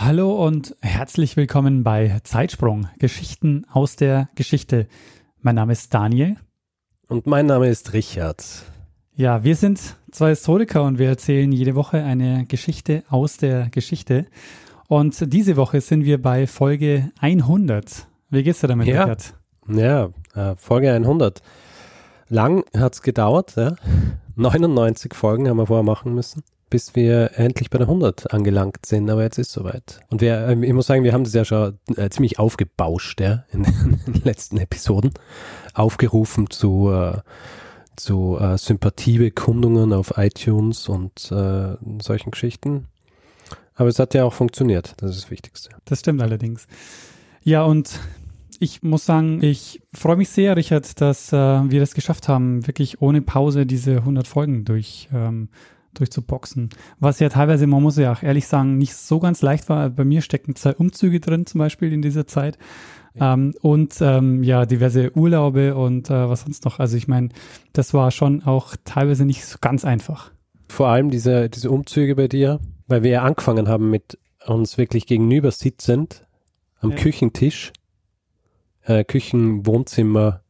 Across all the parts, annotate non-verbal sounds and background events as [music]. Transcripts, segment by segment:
Hallo und herzlich willkommen bei Zeitsprung, Geschichten aus der Geschichte. Mein Name ist Daniel. Und mein Name ist Richard. Ja, wir sind zwei Historiker und wir erzählen jede Woche eine Geschichte aus der Geschichte. Und diese Woche sind wir bei Folge 100. Wie geht's dir damit, ja. Richard? Ja, äh, Folge 100. Lang hat's gedauert, ja. [laughs] 99 Folgen haben wir vorher machen müssen bis wir endlich bei der 100 angelangt sind, aber jetzt ist soweit. Und wir, ähm, ich muss sagen, wir haben das ja schon äh, ziemlich aufgebauscht, ja, in den [laughs] letzten Episoden, aufgerufen zu, äh, zu äh, Sympathiebekundungen auf iTunes und äh, solchen Geschichten. Aber es hat ja auch funktioniert, das ist das Wichtigste. Das stimmt allerdings. Ja, und ich muss sagen, ich freue mich sehr, Richard, dass äh, wir das geschafft haben, wirklich ohne Pause diese 100 Folgen durch ähm, durchzuboxen. Was ja teilweise, man muss ja auch ehrlich sagen, nicht so ganz leicht war. Bei mir stecken zwei Umzüge drin, zum Beispiel in dieser Zeit. Ja. Ähm, und ähm, ja, diverse Urlaube und äh, was sonst noch. Also ich meine, das war schon auch teilweise nicht so ganz einfach. Vor allem diese, diese Umzüge bei dir, weil wir ja angefangen haben mit uns wirklich gegenüber sitzend am ja. Küchentisch, äh, Küchen, Wohnzimmer,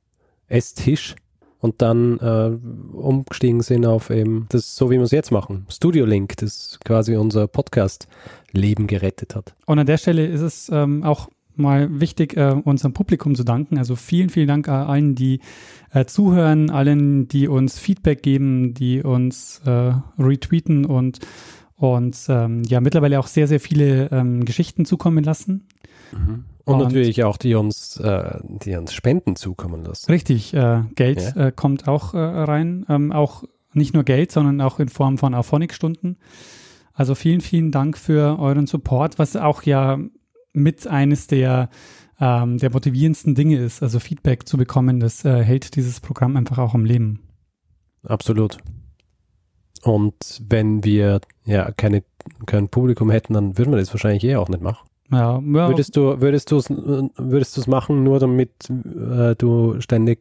Esstisch und dann äh, umgestiegen sind auf eben das, so wie wir es jetzt machen. Studio Link, das quasi unser Podcast-Leben gerettet hat. Und an der Stelle ist es ähm, auch mal wichtig, äh, unserem Publikum zu danken. Also vielen, vielen Dank allen, die äh, zuhören, allen, die uns Feedback geben, die uns äh, retweeten und und ähm, ja mittlerweile auch sehr, sehr viele ähm, Geschichten zukommen lassen. Mhm. Und, und, natürlich auch die uns, äh, die uns Spenden zukommen lassen. Richtig, äh, Geld ja. äh, kommt auch äh, rein. Ähm, auch nicht nur Geld, sondern auch in Form von Auphonic-Stunden. Also vielen, vielen Dank für euren Support, was auch ja mit eines der, ähm, der motivierendsten Dinge ist. Also Feedback zu bekommen, das äh, hält dieses Programm einfach auch am Leben. Absolut. Und wenn wir ja keine, kein Publikum hätten, dann würden wir das wahrscheinlich eh auch nicht machen. Ja, ja. Würdest du würdest du es würdest du es machen, nur damit äh, du ständig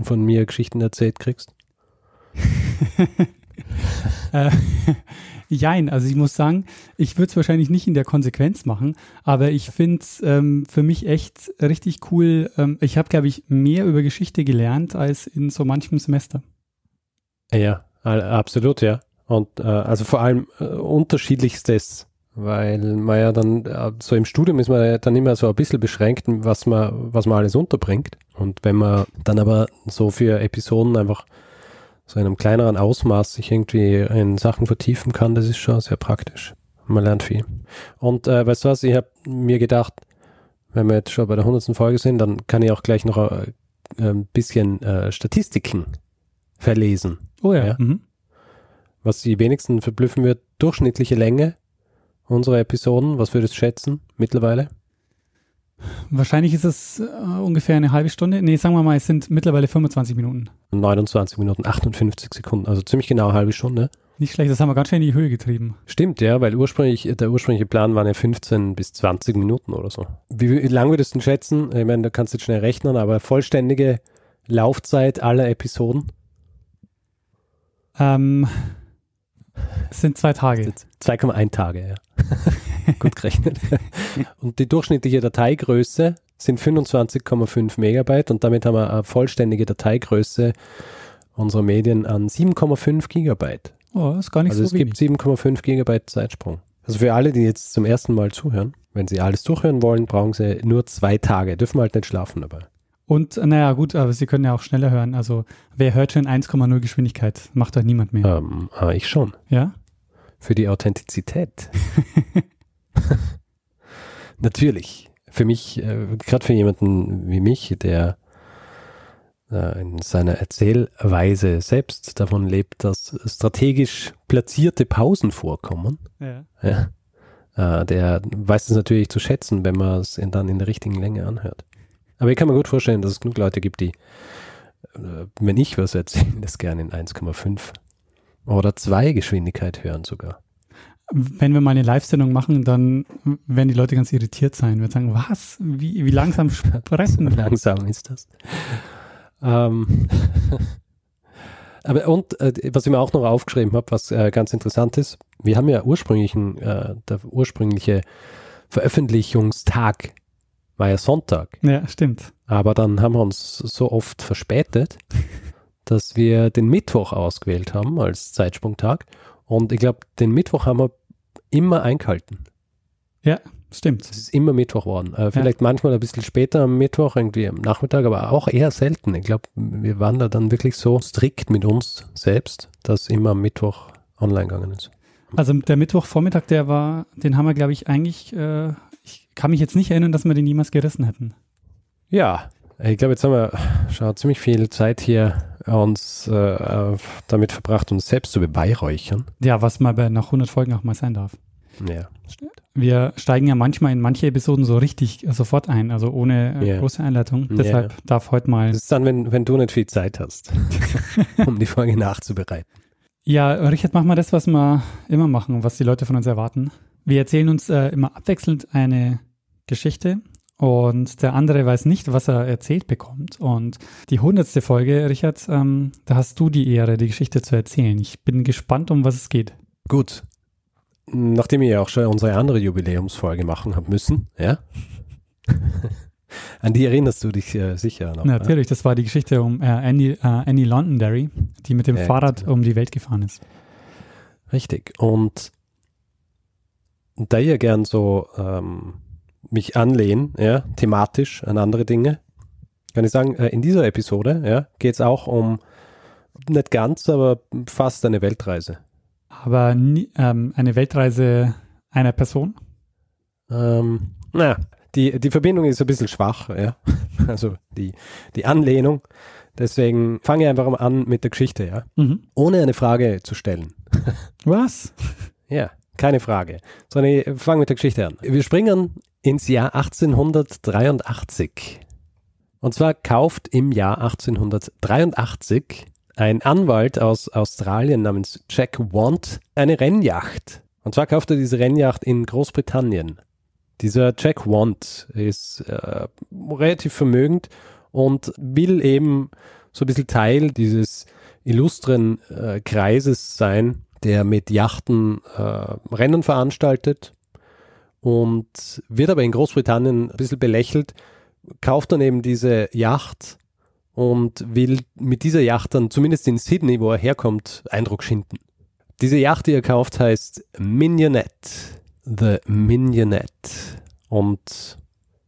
von mir Geschichten erzählt kriegst? [laughs] äh, [laughs] jein, also ich muss sagen, ich würde es wahrscheinlich nicht in der Konsequenz machen, aber ich finde es ähm, für mich echt richtig cool. Ähm, ich habe, glaube ich, mehr über Geschichte gelernt als in so manchem Semester. Ja, absolut, ja. Und äh, also vor allem äh, unterschiedlichstes weil man ja dann, äh, so im Studium ist man ja dann immer so ein bisschen beschränkt, was man, was man alles unterbringt. Und wenn man dann aber so für Episoden einfach so in einem kleineren Ausmaß sich irgendwie in Sachen vertiefen kann, das ist schon sehr praktisch. Man lernt viel. Und äh, weißt du was, ich habe mir gedacht, wenn wir jetzt schon bei der 100. Folge sind, dann kann ich auch gleich noch ein, äh, ein bisschen äh, Statistiken verlesen. Oh ja. ja? Mhm. Was die wenigsten verblüffen wird, durchschnittliche Länge unsere Episoden? Was würdest du schätzen mittlerweile? Wahrscheinlich ist es äh, ungefähr eine halbe Stunde. Nee, sagen wir mal, es sind mittlerweile 25 Minuten. 29 Minuten, 58 Sekunden, also ziemlich genau eine halbe Stunde. Nicht schlecht, das haben wir ganz schön in die Höhe getrieben. Stimmt, ja, weil ursprünglich, der ursprüngliche Plan waren ja 15 bis 20 Minuten oder so. Wie, wie lang würdest du denn schätzen? Ich meine, da kannst du jetzt schnell rechnen, aber vollständige Laufzeit aller Episoden? Ähm, es sind zwei Tage. 2,1 Tage, ja. [laughs] Gut gerechnet. und die durchschnittliche Dateigröße sind 25,5 Megabyte und damit haben wir eine vollständige Dateigröße unserer Medien an 7,5 Gigabyte. Oh, das ist gar nicht also so es gibt 7,5 Gigabyte Zeitsprung. Also für alle, die jetzt zum ersten Mal zuhören, wenn sie alles durchhören wollen, brauchen sie nur zwei Tage. Dürfen halt nicht schlafen dabei. Und naja, gut, aber Sie können ja auch schneller hören. Also wer hört schon 1,0 Geschwindigkeit? Macht doch niemand mehr. Ähm, ah, ich schon. Ja? Für die Authentizität. [laughs] Natürlich. Für mich, äh, gerade für jemanden wie mich, der äh, in seiner Erzählweise selbst davon lebt, dass strategisch platzierte Pausen vorkommen. Ja. ja äh, der weiß es natürlich zu schätzen, wenn man es dann in der richtigen Länge anhört. Aber ich kann mir gut vorstellen, dass es genug Leute gibt, die, äh, wenn ich was erzähle, das gerne in 1,5 oder 2 Geschwindigkeit hören sogar. Wenn wir mal eine Live-Sendung machen, dann werden die Leute ganz irritiert sein. Wir sagen, was? Wie, wie langsam sprechen? [laughs] langsam ist das. Ähm [laughs] Aber und äh, was ich mir auch noch aufgeschrieben habe, was äh, ganz interessant ist, wir haben ja ursprünglichen, äh, der ursprüngliche Veröffentlichungstag war ja Sonntag. Ja, stimmt. Aber dann haben wir uns so oft verspätet, [laughs] dass wir den Mittwoch ausgewählt haben als Zeitsprungtag. Und ich glaube, den Mittwoch haben wir immer eingehalten. Ja, stimmt. Es ist immer Mittwoch geworden. Äh, vielleicht ja. manchmal ein bisschen später am Mittwoch, irgendwie am Nachmittag, aber auch eher selten. Ich glaube, wir waren da dann wirklich so strikt mit uns selbst, dass immer am Mittwoch online gegangen ist. Also der Mittwochvormittag, der war, den haben wir, glaube ich, eigentlich, äh, kann mich jetzt nicht erinnern, dass wir den niemals gerissen hätten. Ja, ich glaube, jetzt haben wir schon ziemlich viel Zeit hier uns äh, damit verbracht, uns selbst zu beweihräuchern. Ja, was mal bei nach 100 Folgen auch mal sein darf. Ja, stimmt. Wir steigen ja manchmal in manche Episoden so richtig sofort ein, also ohne äh, yeah. große Einleitung. Deshalb yeah. darf heute mal. Das ist dann, wenn, wenn du nicht viel Zeit hast, [laughs] um die Folge nachzubereiten. Ja, Richard, mach mal das, was wir immer machen, was die Leute von uns erwarten. Wir erzählen uns äh, immer abwechselnd eine Geschichte und der andere weiß nicht, was er erzählt bekommt. Und die hundertste Folge, Richard, ähm, da hast du die Ehre, die Geschichte zu erzählen. Ich bin gespannt, um was es geht. Gut. Nachdem ihr ja auch schon unsere andere Jubiläumsfolge machen habt müssen, ja? [laughs] An die erinnerst du dich äh, sicher noch. Natürlich, ja? das war die Geschichte um äh, Annie, äh, Annie Londonderry, die mit dem ja, Fahrrad genau. um die Welt gefahren ist. Richtig. Und da ihr gern so ähm, mich anlehnen, ja, thematisch an andere Dinge, kann ich sagen, äh, in dieser Episode ja, geht es auch um nicht ganz, aber fast eine Weltreise. Aber nie, ähm, eine Weltreise einer Person? Ähm, naja, die, die Verbindung ist ein bisschen schwach, ja. [laughs] Also die, die Anlehnung. Deswegen fange ich einfach mal an mit der Geschichte, ja. Mhm. Ohne eine Frage zu stellen. Was? Ja, keine Frage. Sondern ich fange mit der Geschichte an. Wir springen ins Jahr 1883. Und zwar kauft im Jahr 1883 ein Anwalt aus Australien namens Jack Want eine Rennjacht. Und zwar kauft er diese Rennjacht in Großbritannien. Dieser Jack Want ist äh, relativ vermögend und will eben so ein bisschen Teil dieses illustren äh, Kreises sein, der mit Yachten äh, Rennen veranstaltet und wird aber in Großbritannien ein bisschen belächelt, kauft dann eben diese Yacht und will mit dieser Yacht dann zumindest in Sydney, wo er herkommt, Eindruck schinden. Diese Yacht, die er kauft, heißt Mignonette. The Mignonette. Und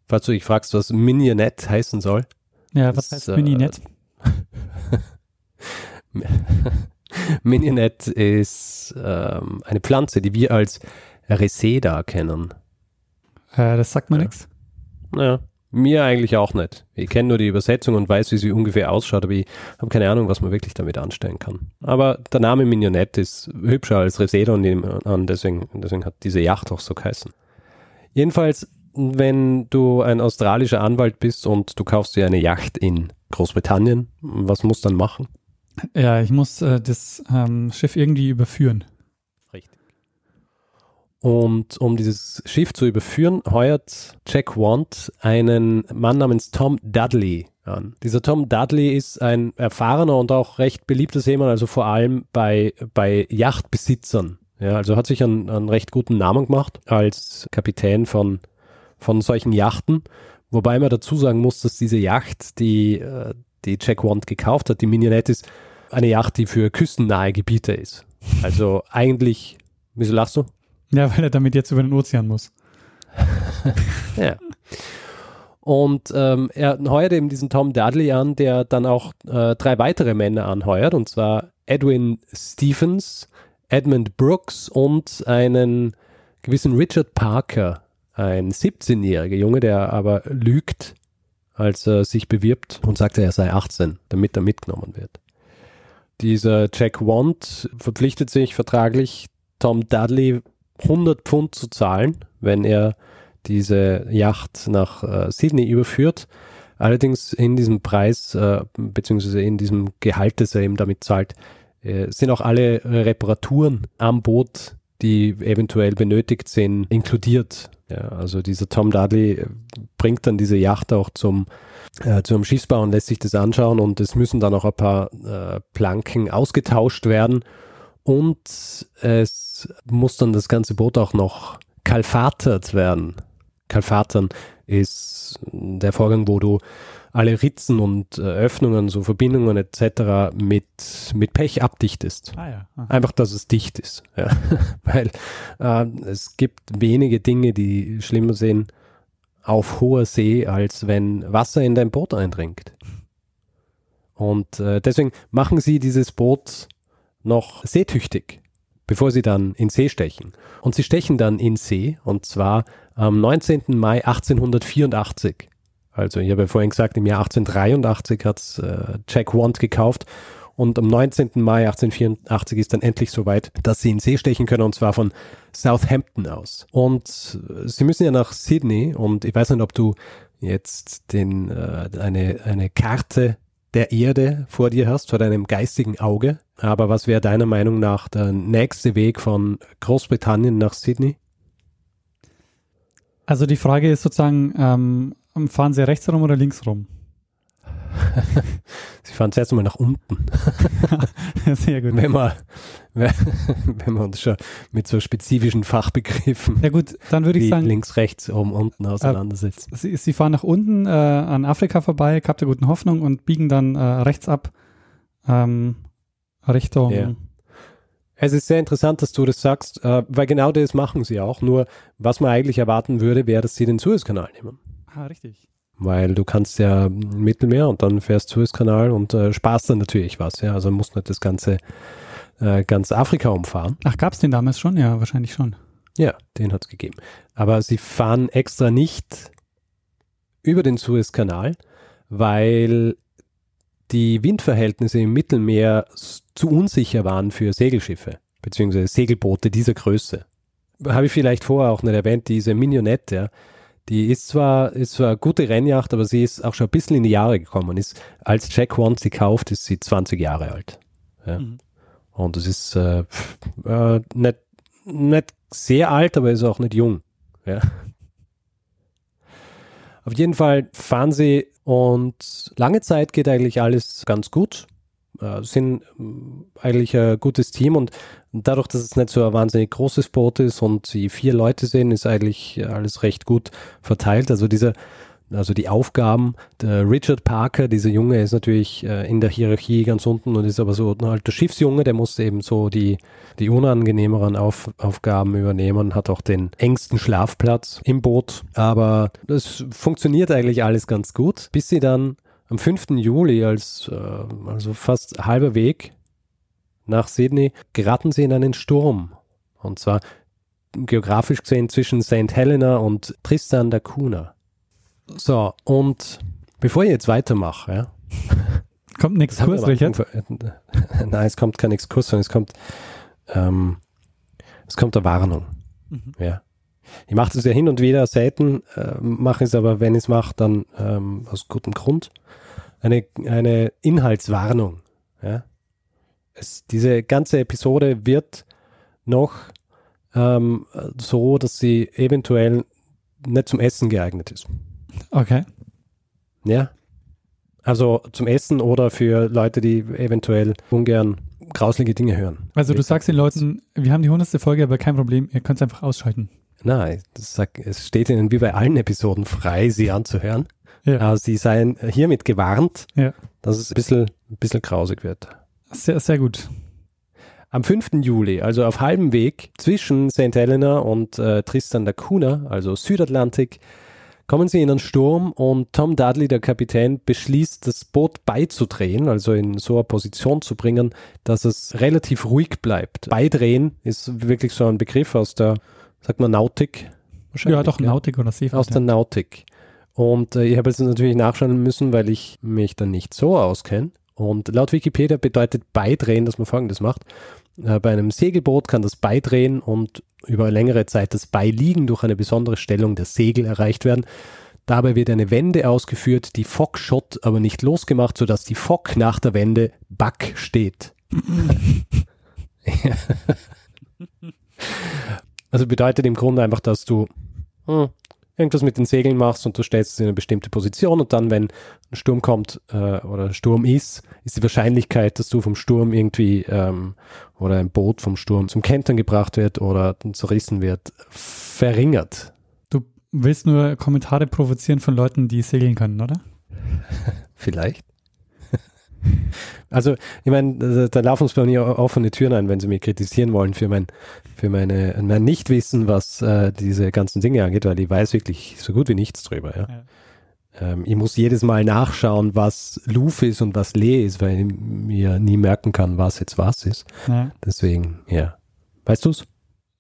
falls du dich fragst, was Mignonette heißen soll. Ja, was heißt äh, Mignonette? [laughs] [laughs] [laughs] Mignonette ist ähm, eine Pflanze, die wir als Reseda kennen. Äh, das sagt mir ja. nichts. Naja, mir eigentlich auch nicht. Ich kenne nur die Übersetzung und weiß, wie sie ungefähr ausschaut, aber ich habe keine Ahnung, was man wirklich damit anstellen kann. Aber der Name Mignonette ist hübscher als Reseda und deswegen, deswegen hat diese Yacht auch so geheißen. Jedenfalls, wenn du ein australischer Anwalt bist und du kaufst dir eine Yacht in Großbritannien, was musst du dann machen? Ja, ich muss äh, das ähm, Schiff irgendwie überführen. Und um dieses Schiff zu überführen, heuert Jack Want einen Mann namens Tom Dudley an. Dieser Tom Dudley ist ein erfahrener und auch recht beliebter Seemann, also vor allem bei, bei Yachtbesitzern. Ja, also hat sich einen, einen recht guten Namen gemacht als Kapitän von, von solchen Yachten. Wobei man dazu sagen muss, dass diese Yacht, die, äh, die Jack Want gekauft hat, die Mignonette ist, eine Yacht, die für küstennahe Gebiete ist. Also eigentlich, wieso lachst du? Ja, weil er damit jetzt über den Ozean muss. [laughs] ja. Und ähm, er heuert eben diesen Tom Dudley an, der dann auch äh, drei weitere Männer anheuert, und zwar Edwin Stephens, Edmund Brooks und einen gewissen Richard Parker, ein 17-jähriger Junge, der aber lügt, als er sich bewirbt und sagt, er sei 18, damit er mitgenommen wird. Dieser Jack Want verpflichtet sich vertraglich, Tom Dudley 100 Pfund zu zahlen, wenn er diese Yacht nach äh, Sydney überführt. Allerdings in diesem Preis, äh, beziehungsweise in diesem Gehalt, das er eben damit zahlt, äh, sind auch alle Reparaturen am Boot, die eventuell benötigt sind, inkludiert. Ja, also dieser Tom Dudley äh, bringt dann diese Yacht auch zum, äh, zum Schiffsbau und lässt sich das anschauen und es müssen dann auch ein paar äh, Planken ausgetauscht werden und es muss dann das ganze Boot auch noch kalfatert werden. Kalfatern ist der Vorgang, wo du alle Ritzen und äh, Öffnungen, so Verbindungen etc. mit, mit Pech abdichtest. Ah ja. Einfach, dass es dicht ist. Ja. [laughs] Weil äh, es gibt wenige Dinge, die schlimmer sind auf hoher See, als wenn Wasser in dein Boot eindringt. Und äh, deswegen machen sie dieses Boot noch seetüchtig, bevor sie dann in See stechen. Und sie stechen dann in See, und zwar am 19. Mai 1884. Also ich habe ja vorhin gesagt, im Jahr 1883 hat äh, Jack Want gekauft und am 19. Mai 1884 ist dann endlich soweit, dass sie in See stechen können und zwar von Southampton aus. Und sie müssen ja nach Sydney und ich weiß nicht, ob du jetzt den, äh, eine, eine Karte der Erde vor dir hast, vor deinem geistigen Auge. Aber was wäre deiner Meinung nach der nächste Weg von Großbritannien nach Sydney? Also die Frage ist sozusagen, ähm, fahren Sie rechts rum oder links rum? [laughs] Sie fahren zuerst mal nach unten. [laughs] Sehr gut. Wenn man, wenn man uns schon mit so spezifischen Fachbegriffen ja gut, dann würde ich sagen, links, rechts, oben, unten auseinandersetzt. Äh, Sie, Sie, fahren nach unten äh, an Afrika vorbei, Kap der Guten Hoffnung und biegen dann äh, rechts ab ähm, Richtung. Ja. Es ist sehr interessant, dass du das sagst, äh, weil genau das machen sie auch. Nur was man eigentlich erwarten würde, wäre, dass sie den Suezkanal nehmen. Ah, richtig. Weil du kannst ja Mittelmeer und dann fährst Suezkanal und äh, sparst dann natürlich was. Ja, also musst nicht das ganze äh, ganz Afrika umfahren. Ach, gab es den damals schon? Ja, wahrscheinlich schon. Ja, den hat es gegeben. Aber sie fahren extra nicht über den Suezkanal, weil die Windverhältnisse im Mittelmeer zu unsicher waren für Segelschiffe, beziehungsweise Segelboote dieser Größe. Habe ich vielleicht vorher auch nicht erwähnt, diese Mignonette, ja, die ist zwar, ist zwar eine gute Rennjacht, aber sie ist auch schon ein bisschen in die Jahre gekommen. Ist, als Jack One sie kauft, ist sie 20 Jahre alt. Ja. Mhm. Und es ist äh, äh, nicht, nicht sehr alt, aber ist auch nicht jung. Ja. Auf jeden Fall fahren sie und lange Zeit geht eigentlich alles ganz gut. Äh, sind äh, eigentlich ein gutes Team und dadurch, dass es nicht so ein wahnsinnig großes Boot ist und sie vier Leute sind, ist eigentlich alles recht gut verteilt. Also diese, also die Aufgaben, der Richard Parker, dieser Junge ist natürlich äh, in der Hierarchie ganz unten und ist aber so halt der Schiffsjunge, der muss eben so die, die unangenehmeren Auf, Aufgaben übernehmen, hat auch den engsten Schlafplatz im Boot. Aber das funktioniert eigentlich alles ganz gut, bis sie dann am 5. Juli, als äh, also fast halber Weg nach Sydney, geraten sie in einen Sturm. Und zwar geografisch gesehen zwischen St. Helena und Tristan da Cunha. So, und bevor ich jetzt weitermache, ja. Kommt ein Exkurs, Richard? [laughs] Nein, es kommt kein Exkurs, sondern es kommt, ähm, es kommt eine Warnung. Mhm. Ja. Ich mache das ja hin und wieder selten, äh, mache es aber, wenn ich es mache, dann ähm, aus gutem Grund. Eine, eine Inhaltswarnung. Ja. Es, diese ganze Episode wird noch ähm, so, dass sie eventuell nicht zum Essen geeignet ist. Okay. Ja. Also zum Essen oder für Leute, die eventuell ungern grauslige Dinge hören. Also du sagst den Leuten, wir haben die hundertste Folge, aber kein Problem, ihr könnt es einfach ausschalten. Nein, sag, es steht ihnen wie bei allen Episoden frei, sie anzuhören. Ja. sie seien hiermit gewarnt, ja. dass es ein bisschen, ein bisschen grausig wird. Sehr, sehr gut. Am 5. Juli, also auf halbem Weg zwischen St. Helena und äh, Tristan da Cunha, also Südatlantik, kommen sie in einen Sturm und Tom Dudley, der Kapitän, beschließt, das Boot beizudrehen, also in so eine Position zu bringen, dass es relativ ruhig bleibt. Beidrehen ist wirklich so ein Begriff aus der, sagt man, Nautik. Ja, doch, Nautik oder Seefahrt. Aus der Nautik. Und äh, ich habe jetzt natürlich nachschauen müssen, weil ich mich dann nicht so auskenne. Und laut Wikipedia bedeutet Beidrehen, dass man folgendes macht. Äh, bei einem Segelboot kann das Beidrehen und über längere Zeit das Beiliegen durch eine besondere Stellung der Segel erreicht werden. Dabei wird eine Wende ausgeführt, die Fock-Shot aber nicht losgemacht, sodass die Fock nach der Wende Back steht. [laughs] [laughs] [laughs] also bedeutet im Grunde einfach, dass du hm, irgendwas mit den Segeln machst und du stellst es in eine bestimmte Position und dann, wenn ein Sturm kommt äh, oder ein Sturm ist, ist die Wahrscheinlichkeit, dass du vom Sturm irgendwie ähm, oder ein Boot vom Sturm zum Kentern gebracht wird oder zerrissen wird, verringert. Du willst nur Kommentare provozieren von Leuten, die segeln können, oder? [laughs] Vielleicht. Also, ich meine, da laufen uns bei mir offene Türen ein, wenn sie mich kritisieren wollen für mein, für meine, mein Nichtwissen, was äh, diese ganzen Dinge angeht, weil ich weiß wirklich so gut wie nichts drüber. Ja. ja. Ähm, ich muss jedes Mal nachschauen, was Luf ist und was Lee ist, weil ich mir nie merken kann, was jetzt was ist. Ja. Deswegen, ja. Weißt du's?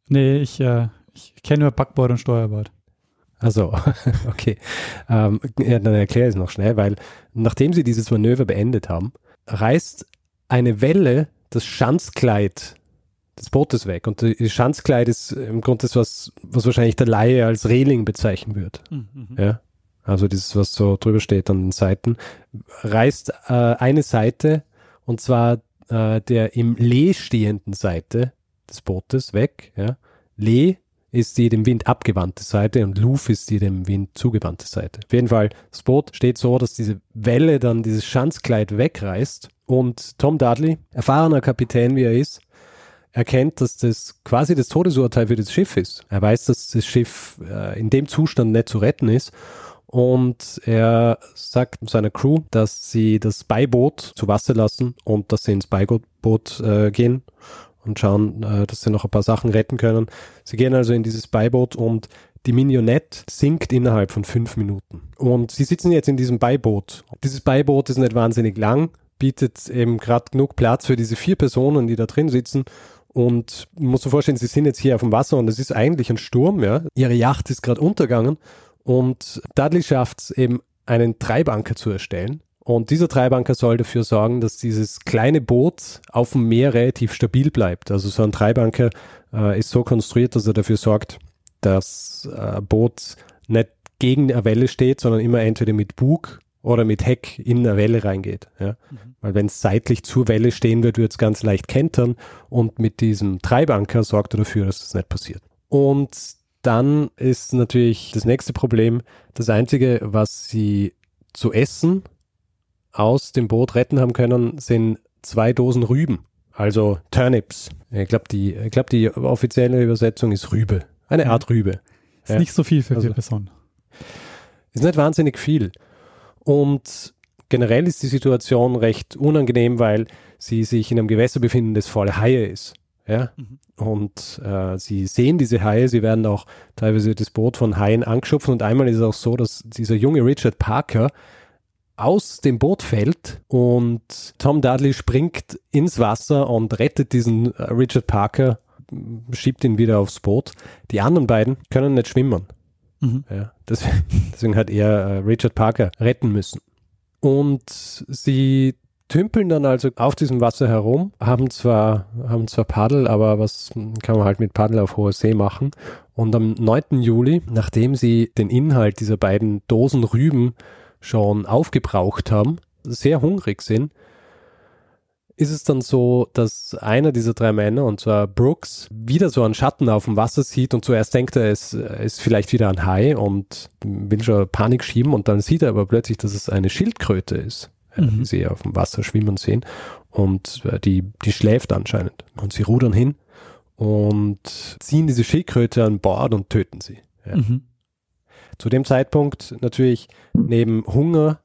Nee, ich, äh, ich kenne nur Backbord und Steuerbord. Also, [laughs] okay. Ähm, ja, dann erkläre ich es noch schnell, weil nachdem sie dieses Manöver beendet haben, reißt eine Welle das Schanzkleid des Bootes weg. Und das Schanzkleid ist im Grunde das, was, was wahrscheinlich der Laie als Reling bezeichnen wird. Mhm. Ja. Also dieses, was so drüber steht an den Seiten, reißt äh, eine Seite und zwar äh, der im Lee stehenden Seite des Bootes weg. Ja. Lee ist die dem Wind abgewandte Seite und Luf ist die dem Wind zugewandte Seite. Auf jeden Fall, das Boot steht so, dass diese Welle dann dieses Schanzkleid wegreißt und Tom Dudley, erfahrener Kapitän wie er ist, erkennt, dass das quasi das Todesurteil für das Schiff ist. Er weiß, dass das Schiff äh, in dem Zustand nicht zu retten ist und er sagt seiner Crew, dass sie das Beiboot zu Wasser lassen und dass sie ins Beiboot äh, gehen und schauen, äh, dass sie noch ein paar Sachen retten können. Sie gehen also in dieses Beiboot und die Minionette sinkt innerhalb von fünf Minuten. Und sie sitzen jetzt in diesem Beiboot. Dieses Beiboot ist nicht wahnsinnig lang, bietet eben gerade genug Platz für diese vier Personen, die da drin sitzen. Und muss dir vorstellen, sie sind jetzt hier auf dem Wasser und es ist eigentlich ein Sturm, ja. Ihre Yacht ist gerade untergegangen und Dudley schafft es eben, einen Treibanker zu erstellen. Und dieser Treibanker soll dafür sorgen, dass dieses kleine Boot auf dem Meer relativ stabil bleibt. Also so ein Treibanker äh, ist so konstruiert, dass er dafür sorgt, dass äh, Boot nicht gegen eine Welle steht, sondern immer entweder mit Bug oder mit Heck in eine Welle reingeht. Ja? Mhm. Weil wenn es seitlich zur Welle stehen wird, wird es ganz leicht kentern und mit diesem Treibanker sorgt er dafür, dass das nicht passiert. Und dann ist natürlich das nächste Problem, das Einzige, was sie zu essen aus dem Boot retten haben können, sind zwei Dosen Rüben, also Turnips. Ich glaube, die, ich glaub, die offizielle Übersetzung ist Rübe, eine Art Rübe. Ist ja. nicht so viel für also, vier Personen. Ist nicht wahnsinnig viel. Und generell ist die Situation recht unangenehm, weil sie sich in einem Gewässer befinden, das voll Haie ist. Ja? Mhm. Und äh, sie sehen diese Haie, sie werden auch teilweise das Boot von Haien angeschupft und einmal ist es auch so, dass dieser junge Richard Parker aus dem Boot fällt und Tom Dudley springt ins Wasser und rettet diesen äh, Richard Parker, schiebt ihn wieder aufs Boot. Die anderen beiden können nicht schwimmen. Mhm. Ja, deswegen, [laughs] deswegen hat er äh, Richard Parker retten müssen. Und sie tümpeln dann also auf diesem Wasser herum, haben zwar, haben zwar Paddel, aber was kann man halt mit Paddel auf hoher See machen? Und am 9. Juli, nachdem sie den Inhalt dieser beiden Dosen Rüben schon aufgebraucht haben, sehr hungrig sind, ist es dann so, dass einer dieser drei Männer, und zwar Brooks, wieder so einen Schatten auf dem Wasser sieht und zuerst denkt er, es ist vielleicht wieder ein Hai und will schon Panik schieben und dann sieht er aber plötzlich, dass es eine Schildkröte ist, mhm. die sie auf dem Wasser schwimmen sehen und äh, die, die schläft anscheinend. Und sie rudern hin und ziehen diese Schildkröte an Bord und töten sie. Ja. Mhm. Zu dem Zeitpunkt natürlich neben Hunger,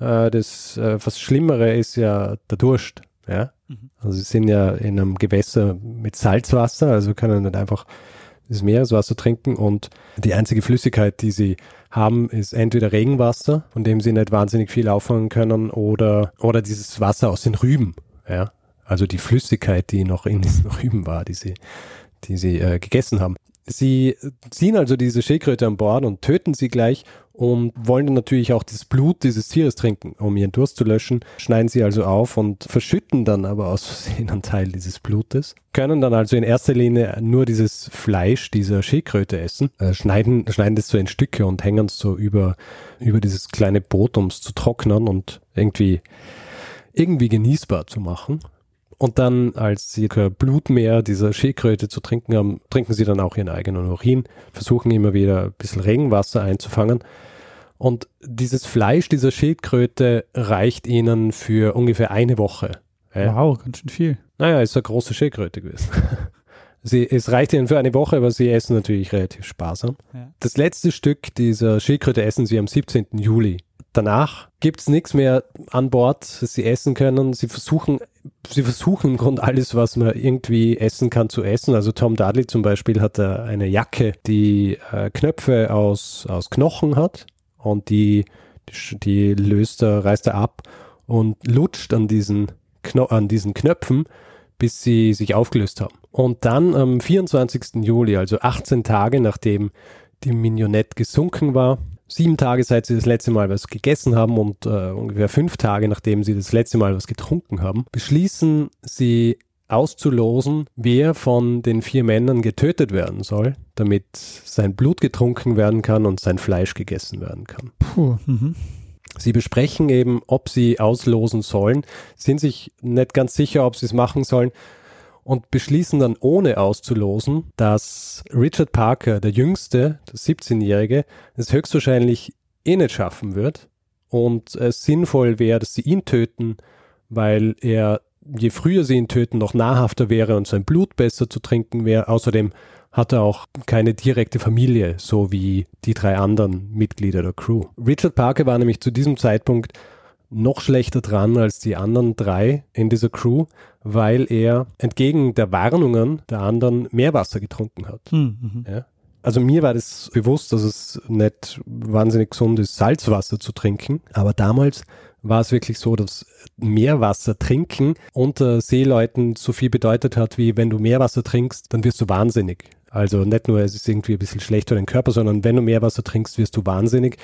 äh, das äh, was Schlimmere ist ja der Durst. Ja? Mhm. Also sie sind ja in einem Gewässer mit Salzwasser, also können nicht einfach das Meereswasser trinken und die einzige Flüssigkeit, die sie haben, ist entweder Regenwasser, von dem sie nicht wahnsinnig viel auffangen können, oder, oder dieses Wasser aus den Rüben. Ja? Also die Flüssigkeit, die noch in diesen [laughs] Rüben war, die sie, die sie äh, gegessen haben. Sie ziehen also diese Schildkröte an Bord und töten sie gleich und wollen dann natürlich auch das Blut dieses Tieres trinken, um ihren Durst zu löschen. Schneiden sie also auf und verschütten dann aber aus Versehen einen Teil dieses Blutes. Können dann also in erster Linie nur dieses Fleisch dieser Schildkröte essen, äh, schneiden, schneiden das so in Stücke und hängen es so über, über dieses kleine Boot, um es zu trocknen und irgendwie, irgendwie genießbar zu machen. Und dann, als sie kein Blutmeer dieser Schildkröte zu trinken haben, trinken sie dann auch ihren eigenen Urin, versuchen immer wieder ein bisschen Regenwasser einzufangen. Und dieses Fleisch dieser Schildkröte reicht ihnen für ungefähr eine Woche. Wow, ganz schön viel. Naja, ist eine große Schildkröte gewesen. [laughs] Sie, es reicht ihnen für eine Woche, aber sie essen natürlich relativ sparsam. Ja. Das letzte Stück dieser Schildkröte essen sie am 17. Juli. Danach gibt es nichts mehr an Bord, das sie essen können. Sie versuchen, sie versuchen im Grunde alles, was man irgendwie essen kann, zu essen. Also Tom Dudley zum Beispiel hat eine Jacke, die äh, Knöpfe aus, aus Knochen hat und die, die, die löst er, reißt er ab und lutscht an diesen, Kno an diesen Knöpfen, bis sie sich aufgelöst haben. Und dann am 24. Juli, also 18 Tage nachdem die Mignonette gesunken war, sieben Tage seit sie das letzte Mal was gegessen haben und äh, ungefähr fünf Tage nachdem sie das letzte Mal was getrunken haben, beschließen sie auszulosen, wer von den vier Männern getötet werden soll, damit sein Blut getrunken werden kann und sein Fleisch gegessen werden kann. Puh, mhm. Sie besprechen eben, ob sie auslosen sollen, sind sich nicht ganz sicher, ob sie es machen sollen und beschließen dann ohne auszulosen, dass Richard Parker, der Jüngste, der 17-Jährige, es höchstwahrscheinlich eh nicht schaffen wird und es sinnvoll wäre, dass sie ihn töten, weil er, je früher sie ihn töten, noch nahrhafter wäre und sein Blut besser zu trinken wäre. Außerdem hat er auch keine direkte Familie, so wie die drei anderen Mitglieder der Crew. Richard Parker war nämlich zu diesem Zeitpunkt noch schlechter dran als die anderen drei in dieser Crew, weil er entgegen der Warnungen der anderen Meerwasser getrunken hat. Hm, mhm. Ja? Also mir war das bewusst, dass es nicht wahnsinnig gesund ist, Salzwasser zu trinken. Aber damals war es wirklich so, dass Meerwasser trinken unter Seeleuten so viel bedeutet hat, wie wenn du Meerwasser trinkst, dann wirst du wahnsinnig. Also nicht nur, es ist irgendwie ein bisschen schlecht für den Körper, sondern wenn du Meerwasser trinkst, wirst du wahnsinnig.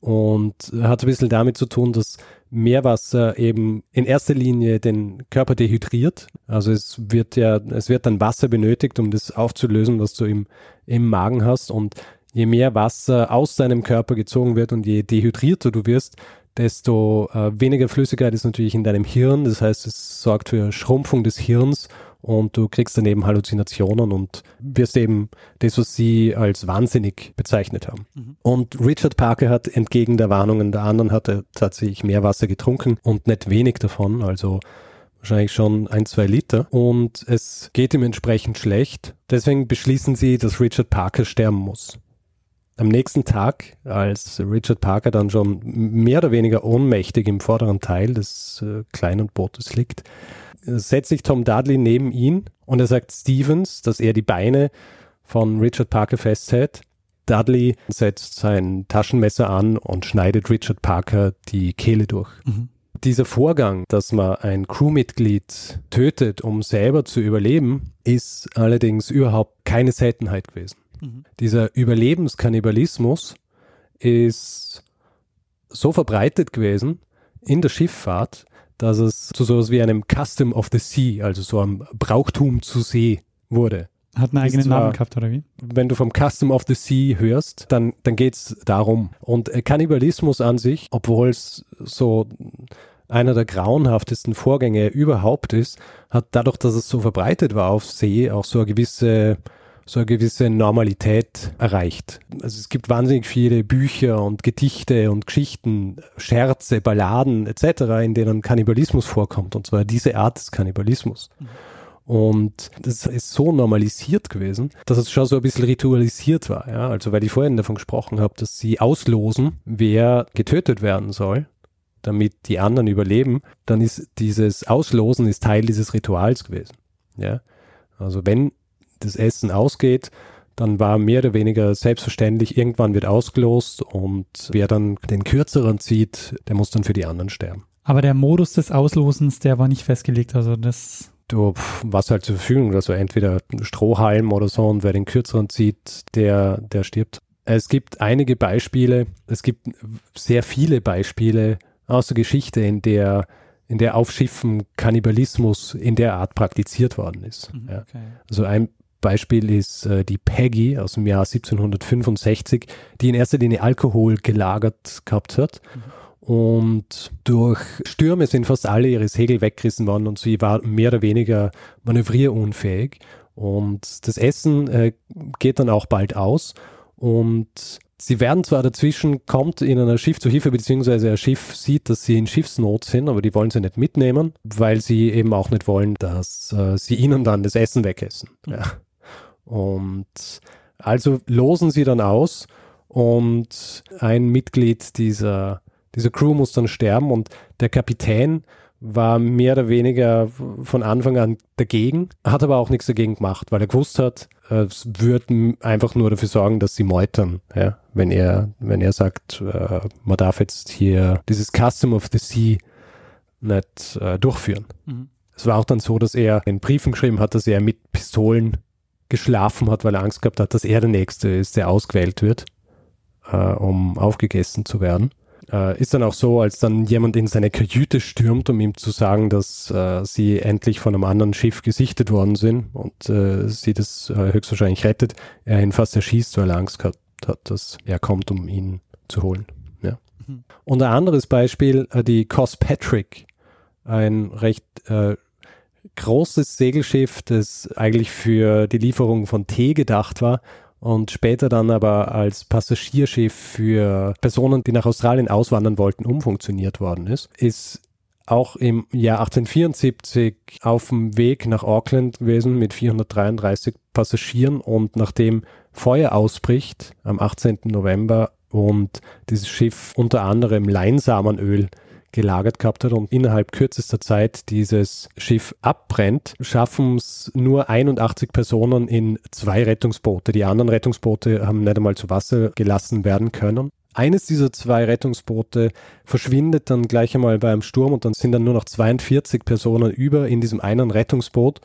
Und hat ein bisschen damit zu tun, dass Meerwasser eben in erster Linie den Körper dehydriert. Also es wird ja, es wird dann Wasser benötigt, um das aufzulösen, was du im, im Magen hast. Und je mehr Wasser aus deinem Körper gezogen wird und je dehydrierter du wirst, desto äh, weniger Flüssigkeit ist natürlich in deinem Hirn. Das heißt, es sorgt für Schrumpfung des Hirns und du kriegst dann eben Halluzinationen und wirst eben das, was sie als wahnsinnig bezeichnet haben. Mhm. Und Richard Parker hat entgegen der Warnungen der anderen hat er tatsächlich mehr Wasser getrunken und nicht wenig davon, also wahrscheinlich schon ein, zwei Liter und es geht ihm entsprechend schlecht. Deswegen beschließen sie, dass Richard Parker sterben muss. Am nächsten Tag, als Richard Parker dann schon mehr oder weniger ohnmächtig im vorderen Teil des äh, kleinen Bootes liegt, setzt sich Tom Dudley neben ihn und er sagt Stevens, dass er die Beine von Richard Parker festhält. Dudley setzt sein Taschenmesser an und schneidet Richard Parker die Kehle durch. Mhm. Dieser Vorgang, dass man ein Crewmitglied tötet, um selber zu überleben, ist allerdings überhaupt keine Seltenheit gewesen. Mhm. Dieser Überlebenskannibalismus ist so verbreitet gewesen in der Schifffahrt, dass es zu sowas wie einem Custom of the Sea, also so einem Brauchtum zu See wurde. Hat einen eigenen zwar, Namen gehabt, oder wie? Wenn du vom Custom of the Sea hörst, dann, dann geht es darum. Und äh, Kannibalismus an sich, obwohl es so einer der grauenhaftesten Vorgänge überhaupt ist, hat dadurch, dass es so verbreitet war auf See, auch so eine gewisse so eine gewisse Normalität erreicht. Also es gibt wahnsinnig viele Bücher und Gedichte und Geschichten, Scherze, Balladen etc., in denen Kannibalismus vorkommt, und zwar diese Art des Kannibalismus. Mhm. Und das ist so normalisiert gewesen, dass es schon so ein bisschen ritualisiert war. Ja? Also weil ich vorhin davon gesprochen habe, dass sie auslosen, wer getötet werden soll, damit die anderen überleben, dann ist dieses Auslosen ist Teil dieses Rituals gewesen. Ja? Also wenn das Essen ausgeht, dann war mehr oder weniger selbstverständlich, irgendwann wird ausgelost und wer dann den kürzeren zieht, der muss dann für die anderen sterben. Aber der Modus des Auslosens, der war nicht festgelegt, also das du, was halt zur Verfügung, also entweder Strohhalm oder so und wer den kürzeren zieht, der, der stirbt. Es gibt einige Beispiele, es gibt sehr viele Beispiele aus der Geschichte, in der, in der auf Schiffen Kannibalismus in der Art praktiziert worden ist. Mhm, okay. ja. Also ein Beispiel ist äh, die Peggy aus dem Jahr 1765, die in erster Linie Alkohol gelagert gehabt hat. Mhm und durch Stürme sind fast alle ihre Segel weggerissen worden und sie war mehr oder weniger manövrierunfähig. Und das Essen äh, geht dann auch bald aus. Und sie werden zwar dazwischen, kommt ihnen ein Schiff zu Hilfe, beziehungsweise ein Schiff sieht, dass sie in Schiffsnot sind, aber die wollen sie nicht mitnehmen, weil sie eben auch nicht wollen, dass äh, sie ihnen dann das Essen wegessen. Mhm. Ja. Und also losen sie dann aus und ein Mitglied dieser diese Crew muss dann sterben und der Kapitän war mehr oder weniger von Anfang an dagegen, hat aber auch nichts dagegen gemacht, weil er gewusst hat, es wird einfach nur dafür sorgen, dass sie meutern. Ja? Wenn er, wenn er sagt, äh, man darf jetzt hier dieses Custom of the Sea nicht äh, durchführen. Mhm. Es war auch dann so, dass er in Briefen geschrieben hat, dass er mit Pistolen geschlafen hat, weil er Angst gehabt hat, dass er der Nächste ist, der ausgewählt wird, äh, um aufgegessen zu werden. Äh, ist dann auch so, als dann jemand in seine Kajüte stürmt, um ihm zu sagen, dass äh, sie endlich von einem anderen Schiff gesichtet worden sind und äh, sie das äh, höchstwahrscheinlich rettet, er ihn fast erschießt, weil er Angst gehabt hat, dass er kommt, um ihn zu holen. Ja. Mhm. Und ein anderes Beispiel, äh, die Cospatrick, ein recht äh, großes Segelschiff, das eigentlich für die Lieferung von Tee gedacht war und später dann aber als Passagierschiff für Personen, die nach Australien auswandern wollten, umfunktioniert worden ist, ist auch im Jahr 1874 auf dem Weg nach Auckland gewesen mit 433 Passagieren und nachdem Feuer ausbricht am 18. November und dieses Schiff unter anderem Leinsamenöl gelagert gehabt hat und innerhalb kürzester Zeit dieses Schiff abbrennt, schaffen es nur 81 Personen in zwei Rettungsboote. Die anderen Rettungsboote haben nicht einmal zu Wasser gelassen werden können. Eines dieser zwei Rettungsboote verschwindet dann gleich einmal bei einem Sturm und dann sind dann nur noch 42 Personen über in diesem einen Rettungsboot.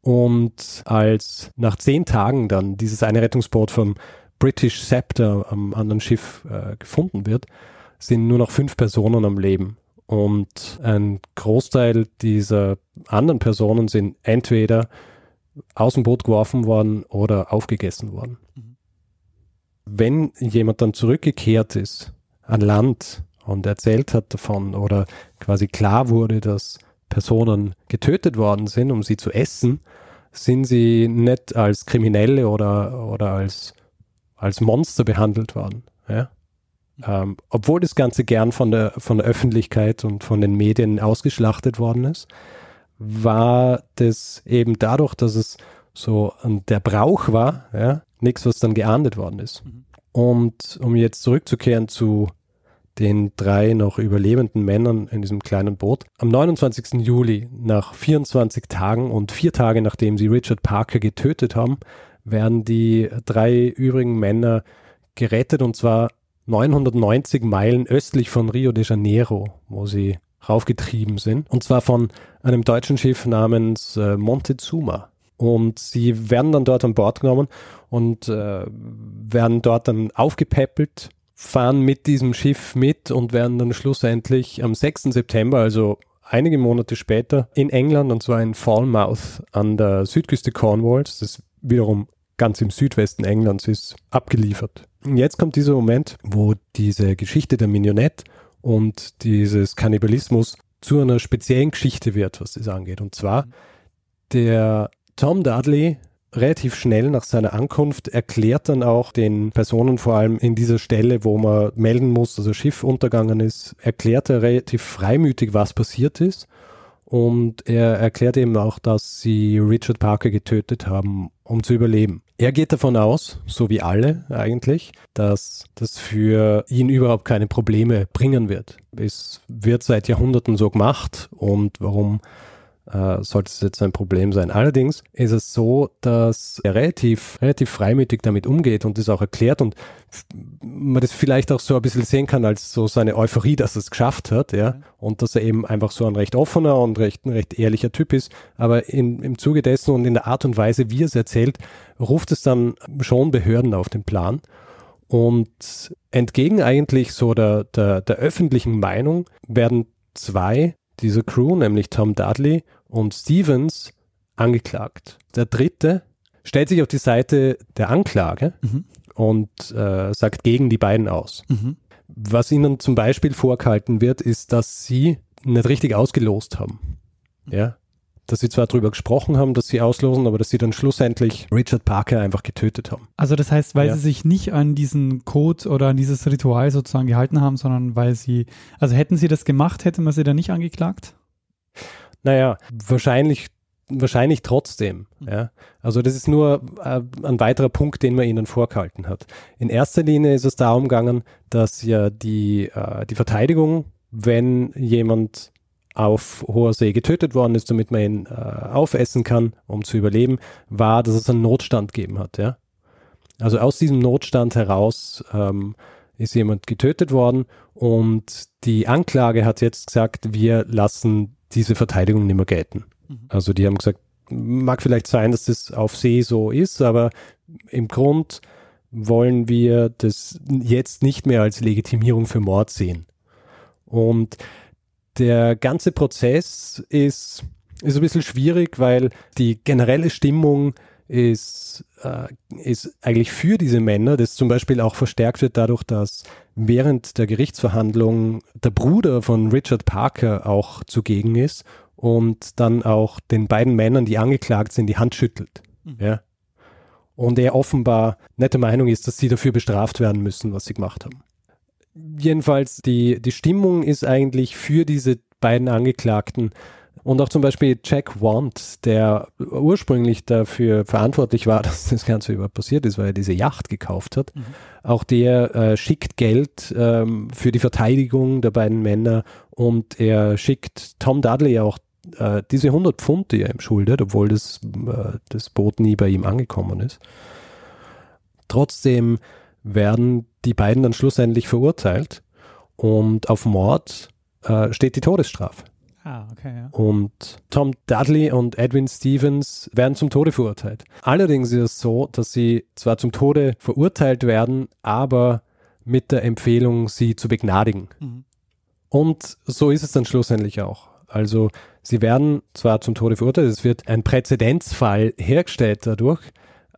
Und als nach zehn Tagen dann dieses eine Rettungsboot vom British Scepter am anderen Schiff äh, gefunden wird, sind nur noch fünf Personen am Leben. Und ein Großteil dieser anderen Personen sind entweder aus dem Boot geworfen worden oder aufgegessen worden. Mhm. Wenn jemand dann zurückgekehrt ist an Land und erzählt hat davon oder quasi klar wurde, dass Personen getötet worden sind, um sie zu essen, sind sie nicht als Kriminelle oder, oder als, als Monster behandelt worden. Ja? Ähm, obwohl das Ganze gern von der, von der Öffentlichkeit und von den Medien ausgeschlachtet worden ist, war das eben dadurch, dass es so der Brauch war, ja, nichts, was dann geahndet worden ist. Mhm. Und um jetzt zurückzukehren zu den drei noch überlebenden Männern in diesem kleinen Boot. Am 29. Juli, nach 24 Tagen und vier Tage nachdem sie Richard Parker getötet haben, werden die drei übrigen Männer gerettet und zwar 990 Meilen östlich von Rio de Janeiro, wo sie raufgetrieben sind. Und zwar von einem deutschen Schiff namens äh, Montezuma. Und sie werden dann dort an Bord genommen und äh, werden dort dann aufgepäppelt, fahren mit diesem Schiff mit und werden dann schlussendlich am 6. September, also einige Monate später, in England, und zwar in Falmouth an der Südküste Cornwalls, das wiederum ganz im Südwesten Englands ist, abgeliefert. Jetzt kommt dieser Moment, wo diese Geschichte der Mignonette und dieses Kannibalismus zu einer speziellen Geschichte wird, was das angeht. Und zwar der Tom Dudley relativ schnell nach seiner Ankunft erklärt dann auch den Personen, vor allem in dieser Stelle, wo man melden muss, dass ein Schiff untergegangen ist, erklärt er relativ freimütig, was passiert ist und er erklärt eben auch, dass sie Richard Parker getötet haben, um zu überleben. Er geht davon aus, so wie alle eigentlich, dass das für ihn überhaupt keine Probleme bringen wird. Es wird seit Jahrhunderten so gemacht und warum äh, sollte es jetzt ein Problem sein. Allerdings ist es so, dass er relativ, relativ freimütig damit umgeht und das auch erklärt und man das vielleicht auch so ein bisschen sehen kann als so seine Euphorie, dass er es geschafft hat, ja, mhm. und dass er eben einfach so ein recht offener und recht, ein recht ehrlicher Typ ist. Aber in, im Zuge dessen und in der Art und Weise, wie er es erzählt, ruft es dann schon Behörden auf den Plan. Und entgegen eigentlich so der, der, der öffentlichen Meinung werden zwei dieser Crew, nämlich Tom Dudley und Stevens, angeklagt. Der dritte stellt sich auf die Seite der Anklage mhm. und äh, sagt gegen die beiden aus. Mhm. Was ihnen zum Beispiel vorgehalten wird, ist, dass sie nicht richtig ausgelost haben. Ja, dass sie zwar darüber gesprochen haben, dass sie auslosen, aber dass sie dann schlussendlich Richard Parker einfach getötet haben. Also das heißt, weil ja. sie sich nicht an diesen Code oder an dieses Ritual sozusagen gehalten haben, sondern weil sie, also hätten sie das gemacht, hätte man sie dann nicht angeklagt? Naja, wahrscheinlich wahrscheinlich trotzdem. Mhm. Ja. Also das ist nur äh, ein weiterer Punkt, den man ihnen vorgehalten hat. In erster Linie ist es darum gegangen, dass ja die, äh, die Verteidigung, wenn jemand auf hoher See getötet worden ist, damit man ihn äh, aufessen kann, um zu überleben, war, dass es einen Notstand gegeben hat. Ja? Also aus diesem Notstand heraus ähm, ist jemand getötet worden und die Anklage hat jetzt gesagt, wir lassen diese Verteidigung nicht mehr gelten. Mhm. Also die haben gesagt, mag vielleicht sein, dass das auf See so ist, aber im Grund wollen wir das jetzt nicht mehr als Legitimierung für Mord sehen. Und der ganze Prozess ist, ist ein bisschen schwierig, weil die generelle Stimmung ist, äh, ist eigentlich für diese Männer, das zum Beispiel auch verstärkt wird dadurch, dass während der Gerichtsverhandlung der Bruder von Richard Parker auch zugegen ist und dann auch den beiden Männern, die angeklagt sind, die Hand schüttelt. Mhm. Ja. Und er offenbar nicht der Meinung ist, dass sie dafür bestraft werden müssen, was sie gemacht haben jedenfalls die, die Stimmung ist eigentlich für diese beiden Angeklagten und auch zum Beispiel Jack Want, der ursprünglich dafür verantwortlich war, [laughs] dass das Ganze überhaupt passiert ist, weil er diese Yacht gekauft hat. Mhm. Auch der äh, schickt Geld ähm, für die Verteidigung der beiden Männer und er schickt Tom Dudley auch äh, diese 100 Pfund, die er ihm schuldet, obwohl das, äh, das Boot nie bei ihm angekommen ist. Trotzdem werden die beiden dann schlussendlich verurteilt und auf Mord äh, steht die Todesstrafe. Ah, okay, ja. Und Tom Dudley und Edwin Stevens werden zum Tode verurteilt. Allerdings ist es so, dass sie zwar zum Tode verurteilt werden, aber mit der Empfehlung, sie zu begnadigen. Mhm. Und so ist es dann schlussendlich auch. Also sie werden zwar zum Tode verurteilt, es wird ein Präzedenzfall hergestellt dadurch,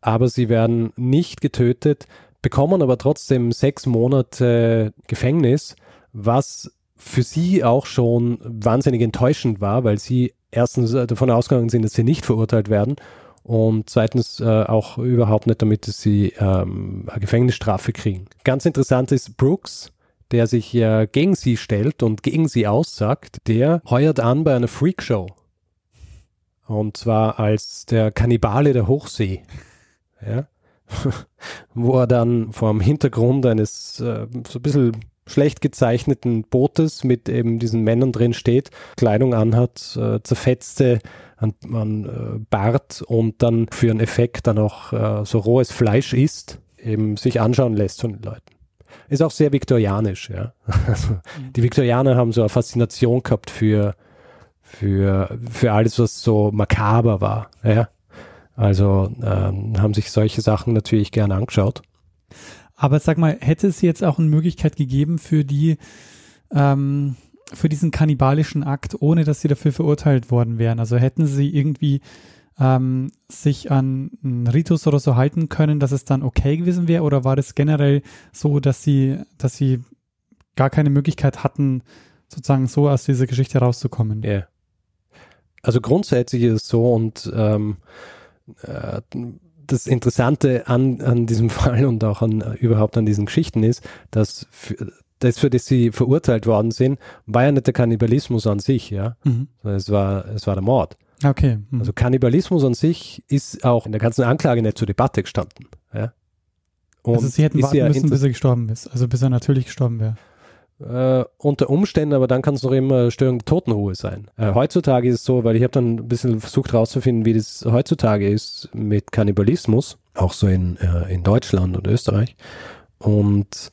aber sie werden nicht getötet, bekommen aber trotzdem sechs Monate Gefängnis, was für sie auch schon wahnsinnig enttäuschend war, weil sie erstens äh, davon ausgegangen sind, dass sie nicht verurteilt werden und zweitens äh, auch überhaupt nicht damit, dass sie ähm, eine Gefängnisstrafe kriegen. Ganz interessant ist Brooks, der sich ja gegen sie stellt und gegen sie aussagt, der heuert an bei einer Freakshow. Und zwar als der Kannibale der Hochsee. Ja. [laughs] wo er dann vor dem Hintergrund eines äh, so ein bisschen schlecht gezeichneten Bootes mit eben diesen Männern drin steht, Kleidung anhat, äh, zerfetzte an, an äh, Bart und dann für einen Effekt dann auch äh, so rohes Fleisch isst, eben sich anschauen lässt von den Leuten. Ist auch sehr viktorianisch, ja. [laughs] Also, mhm. Die Viktorianer haben so eine Faszination gehabt für, für, für alles, was so makaber war, ja. Also ähm, haben sich solche Sachen natürlich gerne angeschaut. Aber sag mal, hätte es jetzt auch eine Möglichkeit gegeben für die, ähm, für diesen kannibalischen Akt, ohne dass sie dafür verurteilt worden wären? Also hätten sie irgendwie ähm, sich an einen Ritus oder so halten können, dass es dann okay gewesen wäre? Oder war das generell so, dass sie, dass sie gar keine Möglichkeit hatten, sozusagen so aus dieser Geschichte rauszukommen? Yeah. Also grundsätzlich ist es so und ähm, äh, das Interessante an, an diesem [laughs] Fall und auch an, äh, überhaupt an diesen Geschichten ist, dass für, das, für das sie verurteilt worden sind, war ja nicht der Kannibalismus an sich, ja. Mhm. Es war, es war der Mord. Okay. Mhm. Also Kannibalismus an sich ist auch in der ganzen Anklage nicht zur Debatte gestanden. Ja? Und also sie hätten warten ja müssen, bis er gestorben ist, also bis er natürlich gestorben wäre. Äh, unter Umständen, aber dann kann es noch immer Störung Totenruhe sein. Äh, heutzutage ist es so, weil ich habe dann ein bisschen versucht herauszufinden, wie das heutzutage ist mit Kannibalismus, auch so in, äh, in Deutschland und Österreich. Und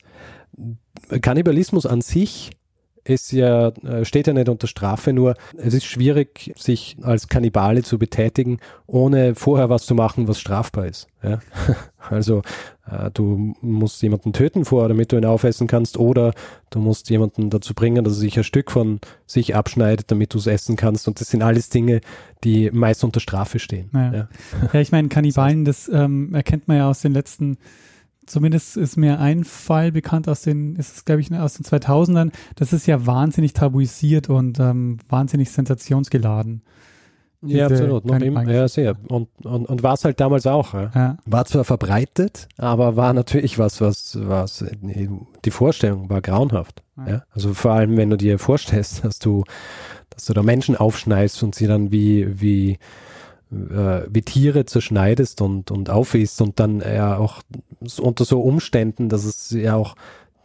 Kannibalismus an sich ist ja, äh, steht ja nicht unter Strafe, nur es ist schwierig, sich als Kannibale zu betätigen, ohne vorher was zu machen, was strafbar ist. Ja? [laughs] Also äh, du musst jemanden töten vorher, damit du ihn aufessen kannst, oder du musst jemanden dazu bringen, dass er sich ein Stück von sich abschneidet, damit du es essen kannst. Und das sind alles Dinge, die meist unter Strafe stehen. Ja, ja. ja ich meine, Kannibalen, [laughs] das ähm, erkennt man ja aus den letzten zumindest ist mir ein Fall bekannt aus den, ist es glaube ich aus den 2000ern, das ist ja wahnsinnig tabuisiert und ähm, wahnsinnig sensationsgeladen. Ja, absolut. Noch immer, ja, sehr. Und, und, und war es halt damals auch. Ja. ja. War zwar verbreitet, aber war natürlich was, was, was, die Vorstellung war grauenhaft. Ja. ja. Also vor allem, wenn du dir vorstellst, dass du, dass du da Menschen aufschneidest und sie dann wie, wie, äh, wie Tiere zerschneidest und, und aufisst und dann ja auch unter so Umständen, dass es ja auch